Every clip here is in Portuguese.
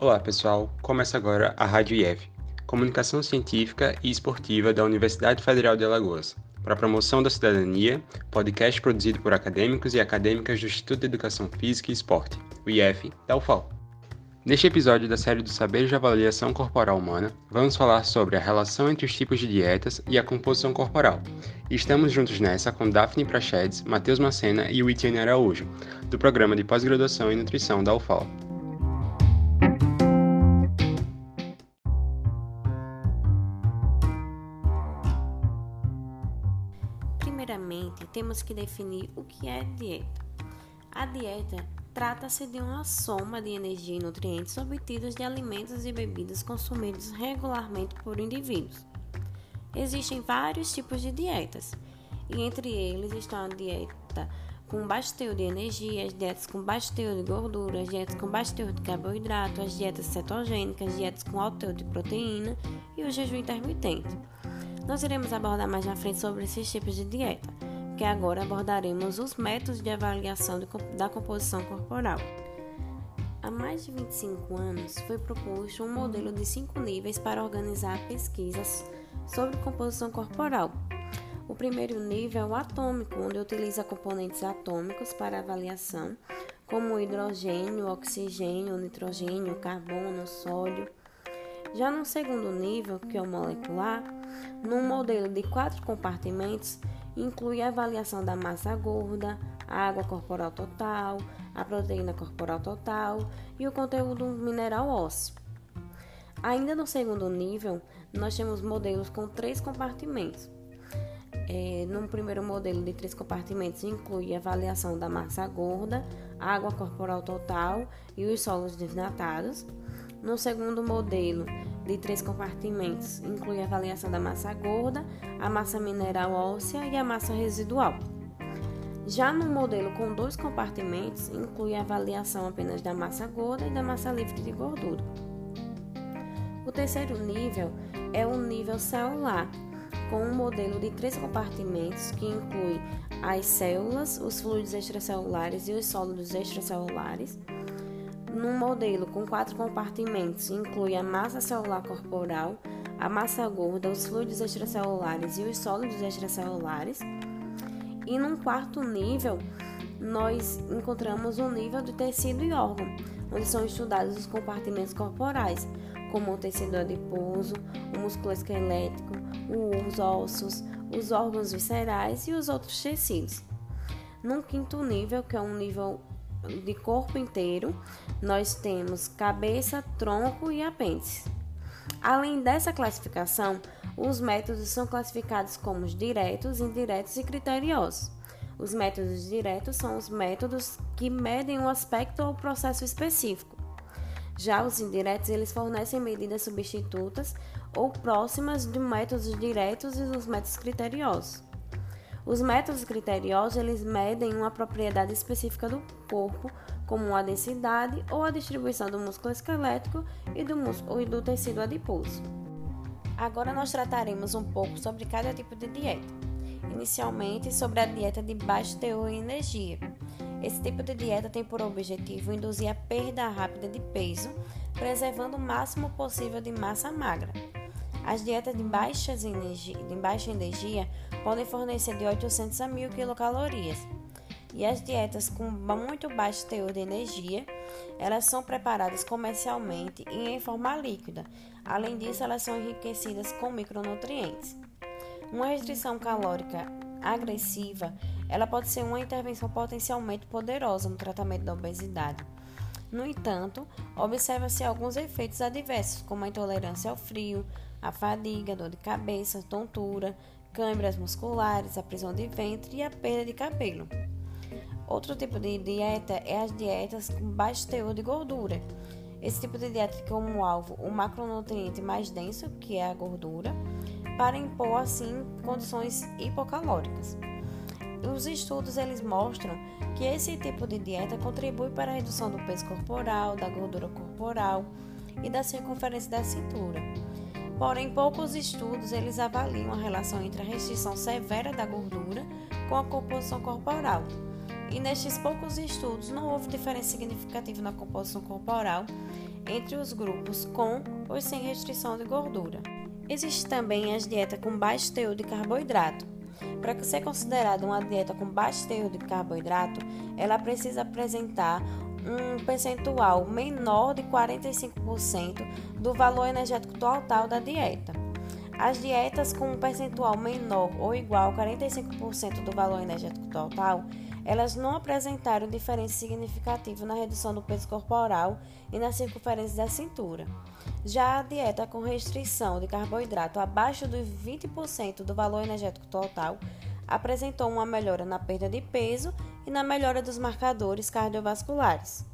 Olá pessoal, começa agora a Rádio IEF, Comunicação Científica e Esportiva da Universidade Federal de Alagoas, para a promoção da cidadania, podcast produzido por acadêmicos e acadêmicas do Instituto de Educação Física e Esporte, o IEF, da UFAL. Neste episódio da série do Saber de Avaliação Corporal Humana, vamos falar sobre a relação entre os tipos de dietas e a composição corporal. Estamos juntos nessa com Daphne Prachedes, Matheus Macena e Witiane Araújo, do Programa de Pós-Graduação em Nutrição da UFAL. Primeiramente, temos que definir o que é dieta. A dieta trata-se de uma soma de energia e nutrientes obtidos de alimentos e bebidas consumidos regularmente por indivíduos. Existem vários tipos de dietas, e entre eles estão a dieta com teor de energia, as dietas com teor de gordura, as dietas com teor de carboidrato, as dietas cetogênicas, as dietas com alto teor de proteína e o jejum intermitente. Nós iremos abordar mais na frente sobre esses tipos de dieta, que agora abordaremos os métodos de avaliação de, da composição corporal. Há mais de 25 anos foi proposto um modelo de cinco níveis para organizar pesquisas sobre composição corporal. O primeiro nível é o atômico, onde utiliza componentes atômicos para avaliação, como hidrogênio, oxigênio, nitrogênio, carbono, sódio. Já no segundo nível, que é o molecular, num modelo de quatro compartimentos, inclui a avaliação da massa gorda, a água corporal total, a proteína corporal total e o conteúdo mineral ósseo. Ainda no segundo nível, nós temos modelos com três compartimentos. É, no primeiro modelo de três compartimentos, inclui a avaliação da massa gorda, água corporal total e os solos desnatados. No segundo modelo, de três compartimentos, inclui a avaliação da massa gorda, a massa mineral óssea e a massa residual. Já no modelo com dois compartimentos, inclui a avaliação apenas da massa gorda e da massa livre de gordura. O terceiro nível é o nível celular, com um modelo de três compartimentos que inclui as células, os fluidos extracelulares e os sólidos extracelulares num modelo com quatro compartimentos, inclui a massa celular corporal, a massa gorda, os fluidos extracelulares e os sólidos extracelulares. E num quarto nível, nós encontramos o nível de tecido e órgão, onde são estudados os compartimentos corporais, como o tecido adiposo, o músculo esquelético, os ossos, os órgãos viscerais e os outros tecidos. Num quinto nível, que é um nível de corpo inteiro, nós temos cabeça, tronco e apêndice. Além dessa classificação, os métodos são classificados como diretos, indiretos e criteriosos. Os métodos diretos são os métodos que medem um aspecto ou processo específico. Já os indiretos, eles fornecem medidas substitutas ou próximas de métodos diretos e dos métodos criteriosos. Os métodos criteriosos eles medem uma propriedade específica do corpo, como a densidade ou a distribuição do músculo esquelético e do, músculo, e do tecido adiposo. Agora nós trataremos um pouco sobre cada tipo de dieta. Inicialmente, sobre a dieta de baixo teor em energia. Esse tipo de dieta tem por objetivo induzir a perda rápida de peso, preservando o máximo possível de massa magra. As dietas de, baixas energia, de baixa energia podem fornecer de 800 a 1000 quilocalorias. E as dietas com muito baixo teor de energia, elas são preparadas comercialmente e em forma líquida. Além disso, elas são enriquecidas com micronutrientes. Uma restrição calórica agressiva, ela pode ser uma intervenção potencialmente poderosa no tratamento da obesidade. No entanto, observa-se alguns efeitos adversos, como a intolerância ao frio, a fadiga, dor de cabeça, tontura, câimbras musculares, a prisão de ventre e a perda de cabelo. Outro tipo de dieta é as dietas com baixo teor de gordura. Esse tipo de dieta tem como alvo o macronutriente mais denso, que é a gordura, para impor assim condições hipocalóricas. Os estudos eles mostram que esse tipo de dieta contribui para a redução do peso corporal, da gordura corporal e da circunferência da cintura. Porém, poucos estudos eles avaliam a relação entre a restrição severa da gordura com a composição corporal. E nestes poucos estudos não houve diferença significativa na composição corporal entre os grupos com ou sem restrição de gordura. Existe também as dietas com baixo teor de carboidrato. Para ser considerada uma dieta com baixo teor de carboidrato, ela precisa apresentar um percentual menor de 45% do valor energético total da dieta. As dietas com um percentual menor ou igual a 45% do valor energético total, elas não apresentaram diferença significativa na redução do peso corporal e na circunferência da cintura. Já a dieta com restrição de carboidrato abaixo dos 20% do valor energético total apresentou uma melhora na perda de peso e na melhora dos marcadores cardiovasculares.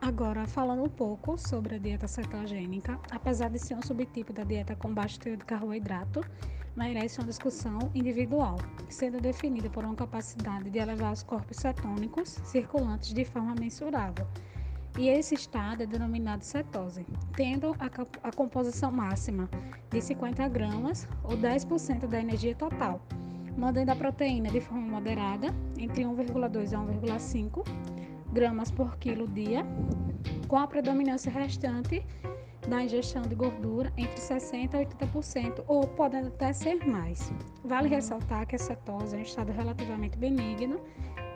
Agora, falando um pouco sobre a dieta cetogênica, apesar de ser um subtipo da dieta com baixo teor de carboidrato, merece uma discussão individual, sendo definida por uma capacidade de elevar os corpos cetônicos circulantes de forma mensurável. E esse estado é denominado cetose, tendo a, a composição máxima de 50 gramas ou 10% da energia total, mantendo a proteína de forma moderada, entre 1,2 a 1,5 gramas por quilo dia, com a predominância restante da ingestão de gordura entre 60% a 80%, ou podendo até ser mais. Vale ressaltar que a cetose é um estado relativamente benigno,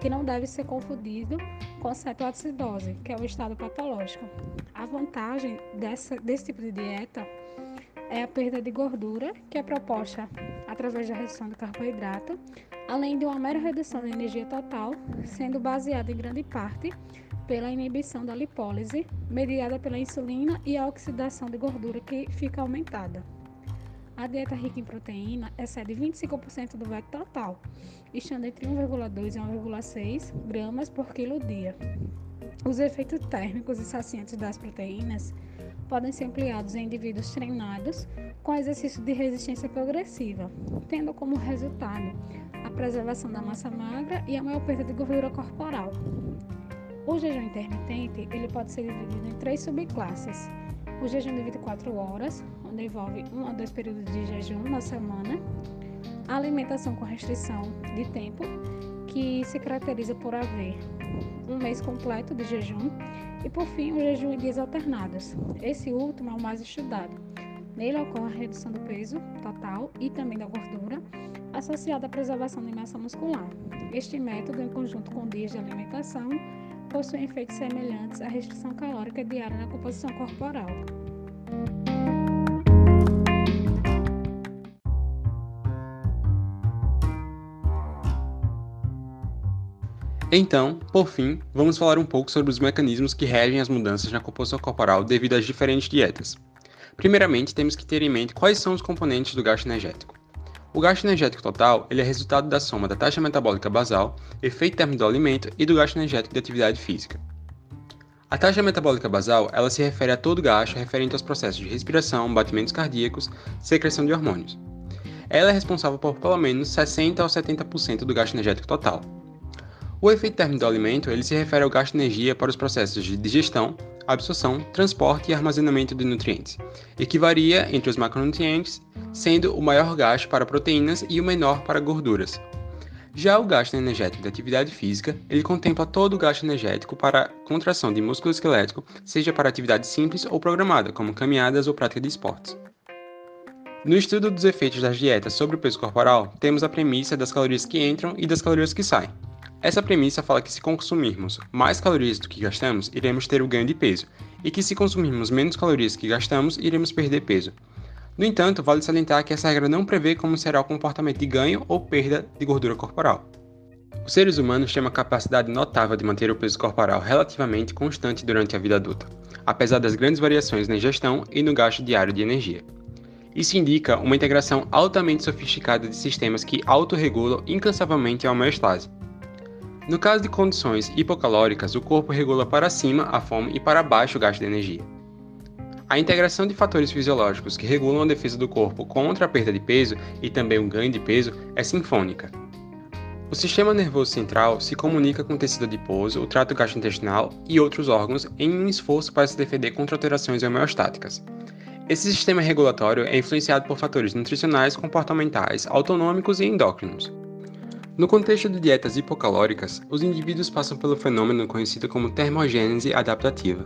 que não deve ser confundido com cetoacidose, que é o estado patológico. A vantagem dessa, desse tipo de dieta é a perda de gordura, que é proposta através da redução do carboidrato, além de uma mera redução da energia total, sendo baseada em grande parte pela inibição da lipólise, mediada pela insulina e a oxidação de gordura que fica aumentada. A dieta rica em proteína excede 25% do veto total, estando entre 1,2 e 1,6 gramas por quilo dia. Os efeitos térmicos e saciantes das proteínas podem ser ampliados em indivíduos treinados com exercício de resistência progressiva, tendo como resultado a preservação da massa magra e a maior perda de gordura corporal. O jejum intermitente ele pode ser dividido em três subclasses. O jejum de 24 horas, envolve um a dois períodos de jejum na semana. A alimentação com restrição de tempo, que se caracteriza por haver um mês completo de jejum. E por fim, o jejum em dias alternados. Esse último é o mais estudado. Nele ocorre a redução do peso total e também da gordura, associada à preservação de massa muscular. Este método, em conjunto com dias de alimentação, possuem efeitos semelhantes à restrição calórica diária na composição corporal. Então, por fim, vamos falar um pouco sobre os mecanismos que regem as mudanças na composição corporal devido às diferentes dietas. Primeiramente, temos que ter em mente quais são os componentes do gasto energético. O gasto energético total ele é resultado da soma da taxa metabólica basal, efeito térmico do alimento e do gasto energético de atividade física. A taxa metabólica basal ela se refere a todo gasto referente aos processos de respiração, batimentos cardíacos, secreção de hormônios. Ela é responsável por pelo menos 60 a 70% do gasto energético total. O efeito térmico do alimento ele se refere ao gasto de energia para os processos de digestão, absorção, transporte e armazenamento de nutrientes, e que varia entre os macronutrientes, sendo o maior gasto para proteínas e o menor para gorduras. Já o gasto energético da atividade física, ele contempla todo o gasto energético para contração de músculo esquelético, seja para atividade simples ou programada, como caminhadas ou prática de esportes. No estudo dos efeitos das dietas sobre o peso corporal, temos a premissa das calorias que entram e das calorias que saem. Essa premissa fala que se consumirmos mais calorias do que gastamos, iremos ter o ganho de peso, e que se consumirmos menos calorias que gastamos, iremos perder peso. No entanto, vale salientar que essa regra não prevê como será o comportamento de ganho ou perda de gordura corporal. Os seres humanos têm uma capacidade notável de manter o peso corporal relativamente constante durante a vida adulta, apesar das grandes variações na ingestão e no gasto diário de energia. Isso indica uma integração altamente sofisticada de sistemas que autorregulam incansavelmente a homeostase, no caso de condições hipocalóricas, o corpo regula para cima a fome e para baixo o gasto de energia. A integração de fatores fisiológicos que regulam a defesa do corpo contra a perda de peso e também o ganho de peso é sinfônica. O sistema nervoso central se comunica com o tecido adiposo, o trato gastrointestinal e outros órgãos em um esforço para se defender contra alterações homeostáticas. Esse sistema regulatório é influenciado por fatores nutricionais, comportamentais, autonômicos e endócrinos. No contexto de dietas hipocalóricas, os indivíduos passam pelo fenômeno conhecido como termogênese adaptativa.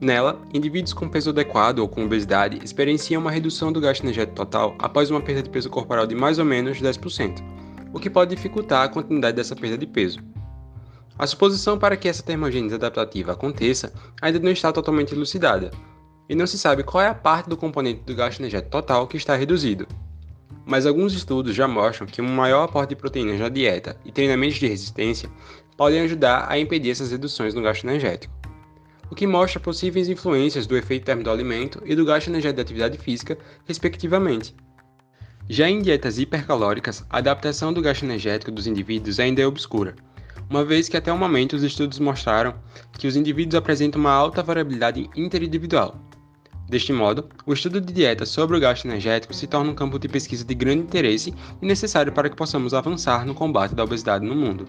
Nela, indivíduos com peso adequado ou com obesidade experienciam uma redução do gasto energético total após uma perda de peso corporal de mais ou menos 10%, o que pode dificultar a continuidade dessa perda de peso. A suposição para que essa termogênese adaptativa aconteça ainda não está totalmente elucidada, e não se sabe qual é a parte do componente do gasto energético total que está reduzido. Mas alguns estudos já mostram que um maior aporte de proteínas na dieta e treinamentos de resistência podem ajudar a impedir essas reduções no gasto energético, o que mostra possíveis influências do efeito térmico do alimento e do gasto energético da atividade física, respectivamente. Já em dietas hipercalóricas, a adaptação do gasto energético dos indivíduos ainda é obscura, uma vez que até o momento os estudos mostraram que os indivíduos apresentam uma alta variabilidade interindividual, Deste modo, o estudo de dieta sobre o gasto energético se torna um campo de pesquisa de grande interesse e necessário para que possamos avançar no combate da obesidade no mundo.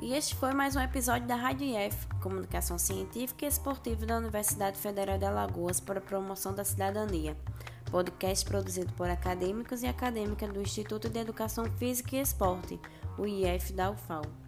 E este foi mais um episódio da Rádio IF, Comunicação Científica e Esportiva da Universidade Federal de Alagoas para a promoção da cidadania podcast produzido por acadêmicos e acadêmicas do Instituto de Educação Física e Esporte, o IF da UFAL.